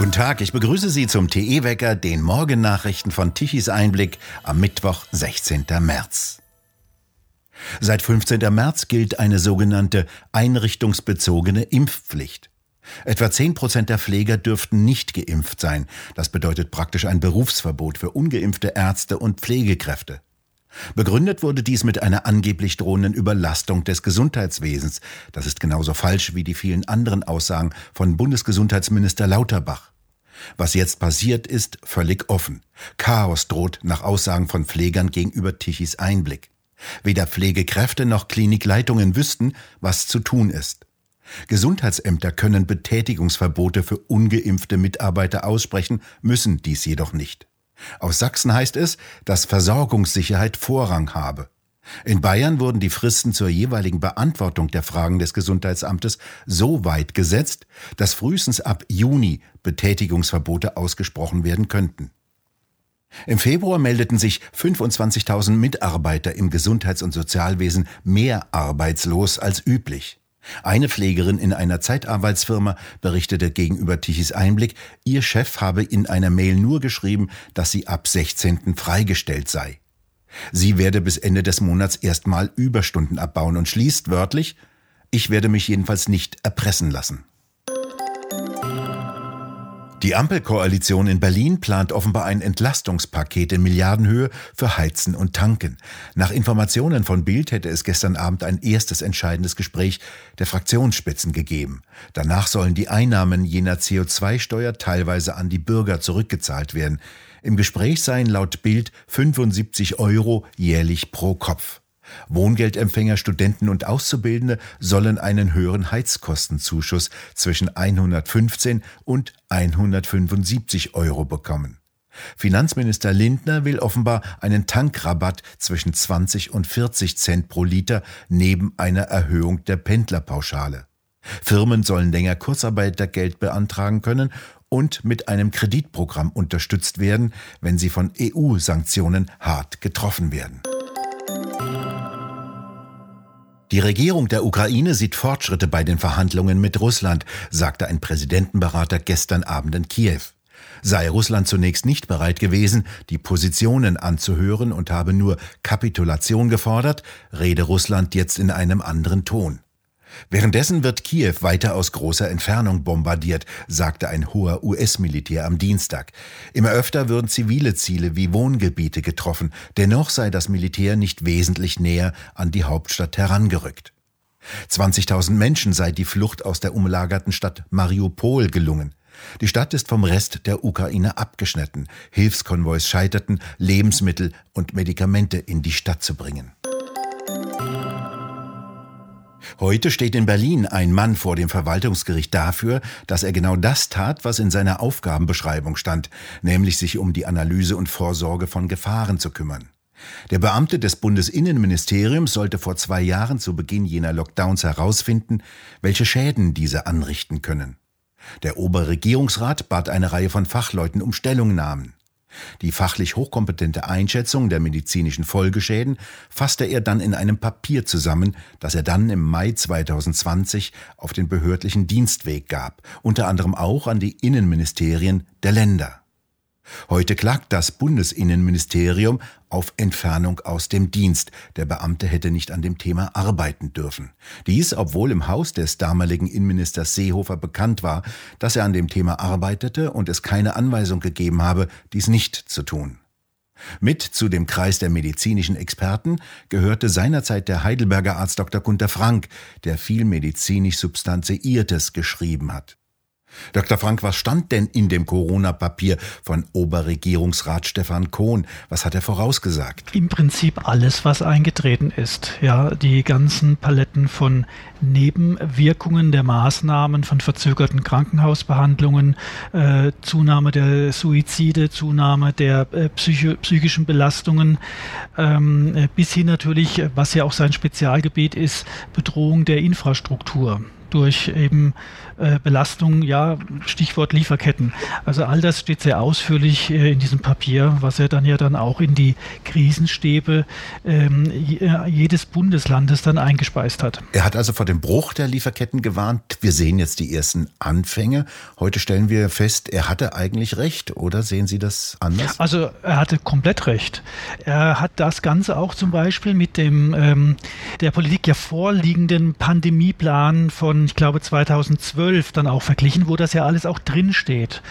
Guten Tag, ich begrüße Sie zum TE-Wecker, den Morgennachrichten von Tichys Einblick am Mittwoch, 16. März. Seit 15. März gilt eine sogenannte einrichtungsbezogene Impfpflicht. Etwa 10 Prozent der Pfleger dürften nicht geimpft sein. Das bedeutet praktisch ein Berufsverbot für ungeimpfte Ärzte und Pflegekräfte. Begründet wurde dies mit einer angeblich drohenden Überlastung des Gesundheitswesens. Das ist genauso falsch wie die vielen anderen Aussagen von Bundesgesundheitsminister Lauterbach. Was jetzt passiert, ist völlig offen. Chaos droht nach Aussagen von Pflegern gegenüber Tichys Einblick. Weder Pflegekräfte noch Klinikleitungen wüssten, was zu tun ist. Gesundheitsämter können Betätigungsverbote für ungeimpfte Mitarbeiter aussprechen, müssen dies jedoch nicht. Aus Sachsen heißt es, dass Versorgungssicherheit Vorrang habe. In Bayern wurden die Fristen zur jeweiligen Beantwortung der Fragen des Gesundheitsamtes so weit gesetzt, dass frühestens ab Juni Betätigungsverbote ausgesprochen werden könnten. Im Februar meldeten sich 25.000 Mitarbeiter im Gesundheits- und Sozialwesen mehr arbeitslos als üblich. Eine Pflegerin in einer Zeitarbeitsfirma berichtete gegenüber Tichys Einblick, ihr Chef habe in einer Mail nur geschrieben, dass sie ab 16. freigestellt sei. Sie werde bis Ende des Monats erstmal Überstunden abbauen und schließt wörtlich, ich werde mich jedenfalls nicht erpressen lassen. Die Ampelkoalition in Berlin plant offenbar ein Entlastungspaket in Milliardenhöhe für Heizen und Tanken. Nach Informationen von Bild hätte es gestern Abend ein erstes entscheidendes Gespräch der Fraktionsspitzen gegeben. Danach sollen die Einnahmen jener CO2-Steuer teilweise an die Bürger zurückgezahlt werden. Im Gespräch seien laut Bild 75 Euro jährlich pro Kopf. Wohngeldempfänger, Studenten und Auszubildende sollen einen höheren Heizkostenzuschuss zwischen 115 und 175 Euro bekommen. Finanzminister Lindner will offenbar einen Tankrabatt zwischen 20 und 40 Cent pro Liter neben einer Erhöhung der Pendlerpauschale. Firmen sollen länger Kurzarbeitergeld beantragen können und mit einem Kreditprogramm unterstützt werden, wenn sie von EU-Sanktionen hart getroffen werden. Die Regierung der Ukraine sieht Fortschritte bei den Verhandlungen mit Russland, sagte ein Präsidentenberater gestern Abend in Kiew. Sei Russland zunächst nicht bereit gewesen, die Positionen anzuhören und habe nur Kapitulation gefordert, rede Russland jetzt in einem anderen Ton. Währenddessen wird Kiew weiter aus großer Entfernung bombardiert, sagte ein hoher US-Militär am Dienstag. Immer öfter würden zivile Ziele wie Wohngebiete getroffen, dennoch sei das Militär nicht wesentlich näher an die Hauptstadt herangerückt. 20.000 Menschen sei die Flucht aus der umlagerten Stadt Mariupol gelungen. Die Stadt ist vom Rest der Ukraine abgeschnitten. Hilfskonvois scheiterten, Lebensmittel und Medikamente in die Stadt zu bringen. Heute steht in Berlin ein Mann vor dem Verwaltungsgericht dafür, dass er genau das tat, was in seiner Aufgabenbeschreibung stand, nämlich sich um die Analyse und Vorsorge von Gefahren zu kümmern. Der Beamte des Bundesinnenministeriums sollte vor zwei Jahren zu Beginn jener Lockdowns herausfinden, welche Schäden diese anrichten können. Der Oberregierungsrat bat eine Reihe von Fachleuten um Stellungnahmen. Die fachlich hochkompetente Einschätzung der medizinischen Folgeschäden fasste er dann in einem Papier zusammen, das er dann im Mai 2020 auf den behördlichen Dienstweg gab, unter anderem auch an die Innenministerien der Länder. Heute klagt das Bundesinnenministerium auf Entfernung aus dem Dienst. Der Beamte hätte nicht an dem Thema arbeiten dürfen. Dies, obwohl im Haus des damaligen Innenministers Seehofer bekannt war, dass er an dem Thema arbeitete und es keine Anweisung gegeben habe, dies nicht zu tun. Mit zu dem Kreis der medizinischen Experten gehörte seinerzeit der Heidelberger Arzt Dr. Gunther Frank, der viel medizinisch Substanziiertes geschrieben hat. Dr. Frank, was stand denn in dem Corona-Papier von Oberregierungsrat Stefan Kohn? Was hat er vorausgesagt? Im Prinzip alles, was eingetreten ist. Ja, die ganzen Paletten von Nebenwirkungen der Maßnahmen, von verzögerten Krankenhausbehandlungen, äh, Zunahme der Suizide, Zunahme der äh, psychischen Belastungen, ähm, bis hin natürlich, was ja auch sein Spezialgebiet ist, Bedrohung der Infrastruktur durch eben äh, Belastung, ja, Stichwort Lieferketten. Also all das steht sehr ausführlich äh, in diesem Papier, was er dann ja dann auch in die Krisenstäbe ähm, jedes Bundeslandes dann eingespeist hat. Er hat also vor dem Bruch der Lieferketten gewarnt. Wir sehen jetzt die ersten Anfänge. Heute stellen wir fest, er hatte eigentlich recht, oder sehen Sie das anders? Also er hatte komplett recht. Er hat das Ganze auch zum Beispiel mit dem ähm, der Politik ja vorliegenden Pandemieplan von, ich glaube, 2012 dann auch verglichen, wo das ja alles auch drinsteht.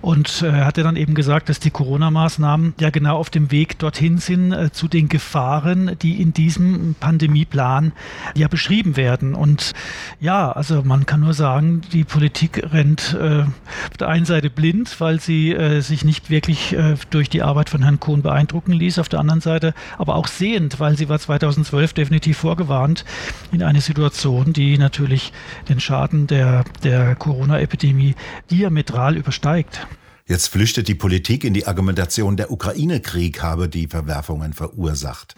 Und äh, er hatte dann eben gesagt, dass die Corona-Maßnahmen ja genau auf dem Weg dorthin sind äh, zu den Gefahren, die in diesem Pandemieplan ja beschrieben werden. Und ja, also man kann nur sagen, die Politik rennt äh, auf der einen Seite blind, weil sie äh, sich nicht wirklich äh, durch die Arbeit von Herrn Kohn beeindrucken ließ, auf der anderen Seite aber auch sehend, weil sie war 2012 definitiv vorgewarnt in eine Situation, die natürlich den Schaden der, der Corona-Epidemie diametral übersteigt. Jetzt flüchtet die Politik in die Argumentation, der Ukraine-Krieg habe die Verwerfungen verursacht.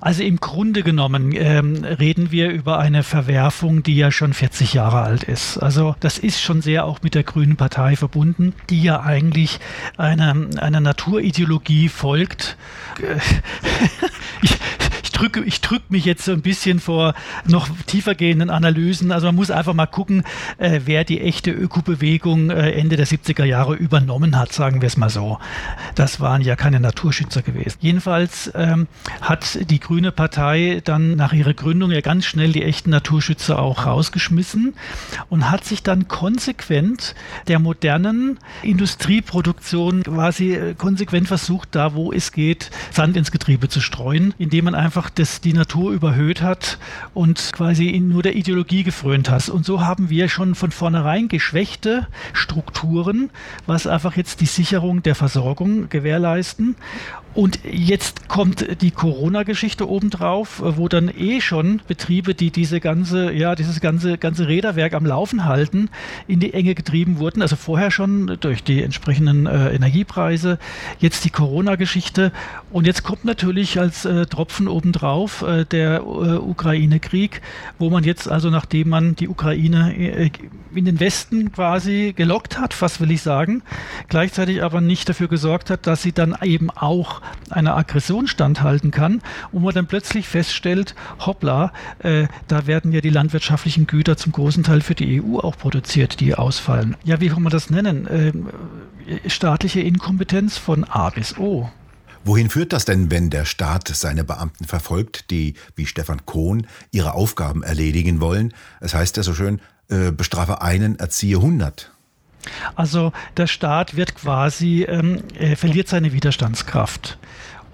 Also im Grunde genommen ähm, reden wir über eine Verwerfung, die ja schon 40 Jahre alt ist. Also das ist schon sehr auch mit der Grünen Partei verbunden, die ja eigentlich einer, einer Naturideologie folgt. ich, drücke, ich drücke mich jetzt so ein bisschen vor noch tiefergehenden Analysen. Also man muss einfach mal gucken, äh, wer die echte Ökobewegung äh, Ende der 70er Jahre übernommen hat, sagen wir es mal so. Das waren ja keine Naturschützer gewesen. Jedenfalls ähm, hat die Grüne Partei dann nach ihrer Gründung ja ganz schnell die echten Naturschützer auch rausgeschmissen und hat sich dann konsequent der modernen Industrieproduktion quasi äh, konsequent versucht, da wo es geht, Sand ins Getriebe zu streuen, indem man einfach das die Natur überhöht hat und quasi nur der Ideologie gefrönt hat. Und so haben wir schon von vornherein geschwächte Strukturen, was einfach jetzt die Sicherung der Versorgung gewährleisten. Und jetzt kommt die Corona-Geschichte obendrauf, wo dann eh schon Betriebe, die diese ganze, ja, dieses ganze, ganze Räderwerk am Laufen halten, in die Enge getrieben wurden. Also vorher schon durch die entsprechenden äh, Energiepreise, jetzt die Corona-Geschichte. Und jetzt kommt natürlich als äh, Tropfen obendrauf äh, der äh, Ukraine-Krieg, wo man jetzt also, nachdem man die Ukraine äh, in den Westen quasi gelockt hat, was will ich sagen, gleichzeitig aber nicht dafür gesorgt hat, dass sie dann eben auch einer Aggression standhalten kann und man dann plötzlich feststellt, hoppla, äh, da werden ja die landwirtschaftlichen Güter zum großen Teil für die EU auch produziert, die ausfallen. Ja, wie kann man das nennen? Äh, staatliche Inkompetenz von A bis O. Wohin führt das denn, wenn der Staat seine Beamten verfolgt, die, wie Stefan Kohn, ihre Aufgaben erledigen wollen? Es heißt ja so schön, äh, bestrafe einen, erziehe hundert. Also der Staat wird quasi, ähm, er verliert seine Widerstandskraft.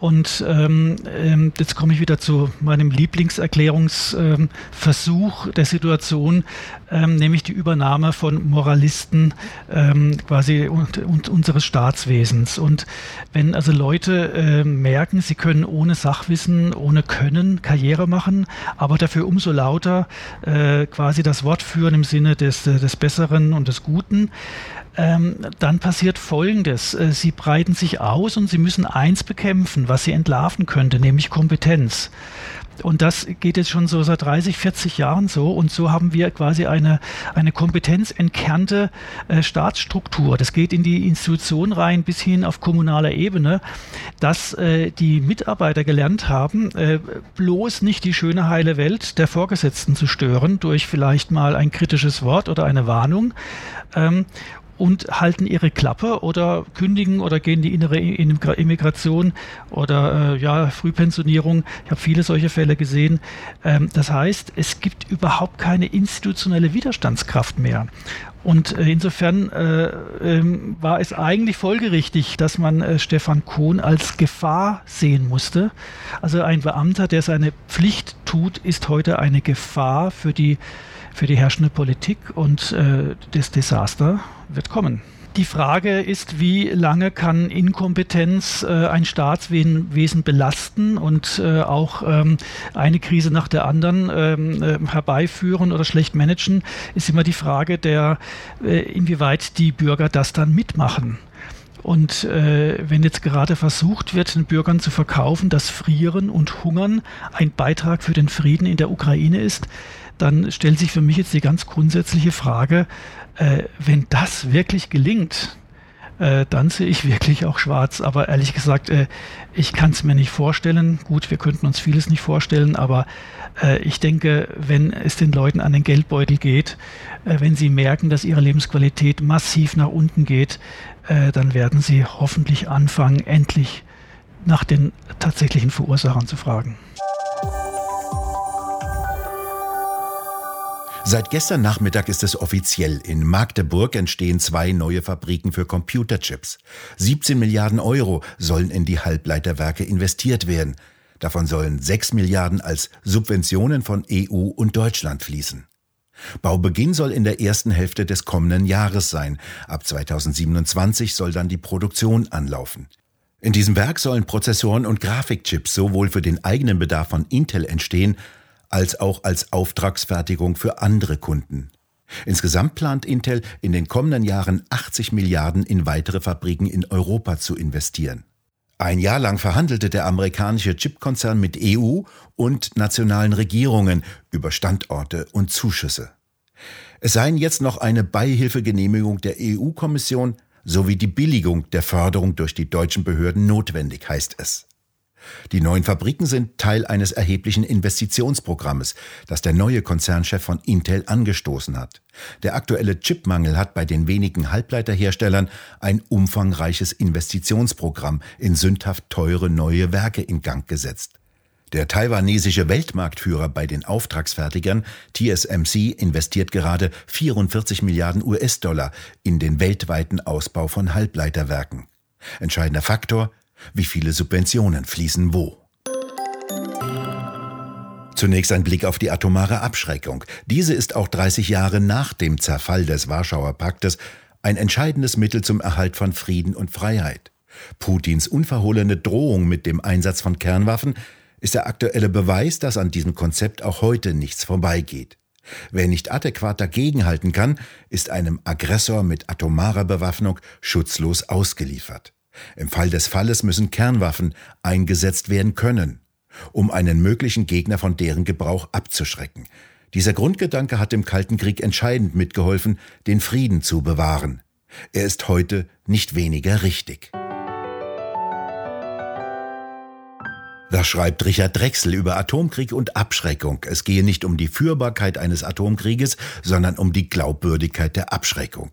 Und ähm, ähm, jetzt komme ich wieder zu meinem Lieblingserklärungsversuch ähm, der Situation, ähm, nämlich die Übernahme von Moralisten ähm, quasi und, und unseres Staatswesens. Und wenn also Leute äh, merken, sie können ohne Sachwissen, ohne Können Karriere machen, aber dafür umso lauter äh, quasi das Wort führen im Sinne des, des Besseren und des Guten, ähm, dann passiert Folgendes. Äh, sie breiten sich aus und sie müssen eins bekämpfen, was sie entlarven könnte, nämlich Kompetenz. Und das geht jetzt schon so seit 30, 40 Jahren so. Und so haben wir quasi eine, eine kompetenzentkernte äh, Staatsstruktur. Das geht in die Institution rein bis hin auf kommunaler Ebene, dass äh, die Mitarbeiter gelernt haben, äh, bloß nicht die schöne heile Welt der Vorgesetzten zu stören durch vielleicht mal ein kritisches Wort oder eine Warnung. Ähm, und halten ihre Klappe oder kündigen oder gehen die innere Immigration oder äh, ja, Frühpensionierung. Ich habe viele solche Fälle gesehen. Ähm, das heißt, es gibt überhaupt keine institutionelle Widerstandskraft mehr. Und äh, insofern äh, ähm, war es eigentlich folgerichtig, dass man äh, Stefan Kohn als Gefahr sehen musste. Also ein Beamter, der seine Pflicht tut, ist heute eine Gefahr für die für die herrschende Politik und äh, das Desaster wird kommen. Die Frage ist, wie lange kann Inkompetenz äh, ein Staatswesen belasten und äh, auch ähm, eine Krise nach der anderen ähm, äh, herbeiführen oder schlecht managen, ist immer die Frage der, äh, inwieweit die Bürger das dann mitmachen. Und äh, wenn jetzt gerade versucht wird, den Bürgern zu verkaufen, dass Frieren und Hungern ein Beitrag für den Frieden in der Ukraine ist, dann stellt sich für mich jetzt die ganz grundsätzliche Frage, äh, wenn das wirklich gelingt, äh, dann sehe ich wirklich auch schwarz. Aber ehrlich gesagt, äh, ich kann es mir nicht vorstellen. Gut, wir könnten uns vieles nicht vorstellen, aber äh, ich denke, wenn es den Leuten an den Geldbeutel geht, äh, wenn sie merken, dass ihre Lebensqualität massiv nach unten geht, äh, dann werden sie hoffentlich anfangen, endlich nach den tatsächlichen Verursachern zu fragen. Seit gestern Nachmittag ist es offiziell. In Magdeburg entstehen zwei neue Fabriken für Computerchips. 17 Milliarden Euro sollen in die Halbleiterwerke investiert werden. Davon sollen 6 Milliarden als Subventionen von EU und Deutschland fließen. Baubeginn soll in der ersten Hälfte des kommenden Jahres sein. Ab 2027 soll dann die Produktion anlaufen. In diesem Werk sollen Prozessoren und Grafikchips sowohl für den eigenen Bedarf von Intel entstehen, als auch als Auftragsfertigung für andere Kunden. Insgesamt plant Intel in den kommenden Jahren 80 Milliarden in weitere Fabriken in Europa zu investieren. Ein Jahr lang verhandelte der amerikanische Chipkonzern mit EU und nationalen Regierungen über Standorte und Zuschüsse. Es seien jetzt noch eine Beihilfegenehmigung der EU-Kommission sowie die Billigung der Förderung durch die deutschen Behörden notwendig, heißt es. Die neuen Fabriken sind Teil eines erheblichen Investitionsprogrammes, das der neue Konzernchef von Intel angestoßen hat. Der aktuelle Chipmangel hat bei den wenigen Halbleiterherstellern ein umfangreiches Investitionsprogramm in sündhaft teure neue Werke in Gang gesetzt. Der taiwanesische Weltmarktführer bei den Auftragsfertigern TSMC investiert gerade 44 Milliarden US-Dollar in den weltweiten Ausbau von Halbleiterwerken. Entscheidender Faktor, wie viele Subventionen fließen wo. Zunächst ein Blick auf die atomare Abschreckung. Diese ist auch 30 Jahre nach dem Zerfall des Warschauer Paktes ein entscheidendes Mittel zum Erhalt von Frieden und Freiheit. Putins unverhohlene Drohung mit dem Einsatz von Kernwaffen ist der aktuelle Beweis, dass an diesem Konzept auch heute nichts vorbeigeht. Wer nicht adäquat dagegenhalten kann, ist einem Aggressor mit atomarer Bewaffnung schutzlos ausgeliefert. Im Fall des Falles müssen Kernwaffen eingesetzt werden können, um einen möglichen Gegner von deren Gebrauch abzuschrecken. Dieser Grundgedanke hat im Kalten Krieg entscheidend mitgeholfen, den Frieden zu bewahren. Er ist heute nicht weniger richtig. Da schreibt Richard Drechsel über Atomkrieg und Abschreckung. Es gehe nicht um die Führbarkeit eines Atomkrieges, sondern um die Glaubwürdigkeit der Abschreckung.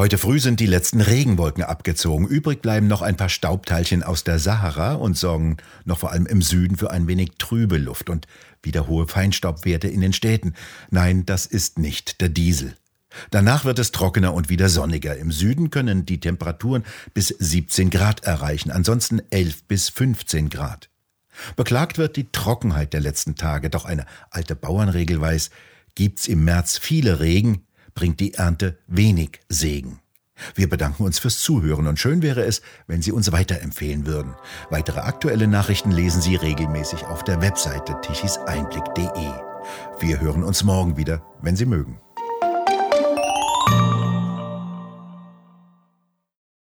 Heute früh sind die letzten Regenwolken abgezogen. Übrig bleiben noch ein paar Staubteilchen aus der Sahara und sorgen noch vor allem im Süden für ein wenig trübe Luft und wieder hohe Feinstaubwerte in den Städten. Nein, das ist nicht der Diesel. Danach wird es trockener und wieder sonniger. Im Süden können die Temperaturen bis 17 Grad erreichen, ansonsten 11 bis 15 Grad. Beklagt wird die Trockenheit der letzten Tage, doch eine alte Bauernregel weiß, gibt's im März viele Regen, bringt die Ernte wenig Segen. Wir bedanken uns fürs Zuhören und schön wäre es, wenn Sie uns weiterempfehlen würden. Weitere aktuelle Nachrichten lesen Sie regelmäßig auf der Webseite tichiseinblick.de. Wir hören uns morgen wieder, wenn Sie mögen.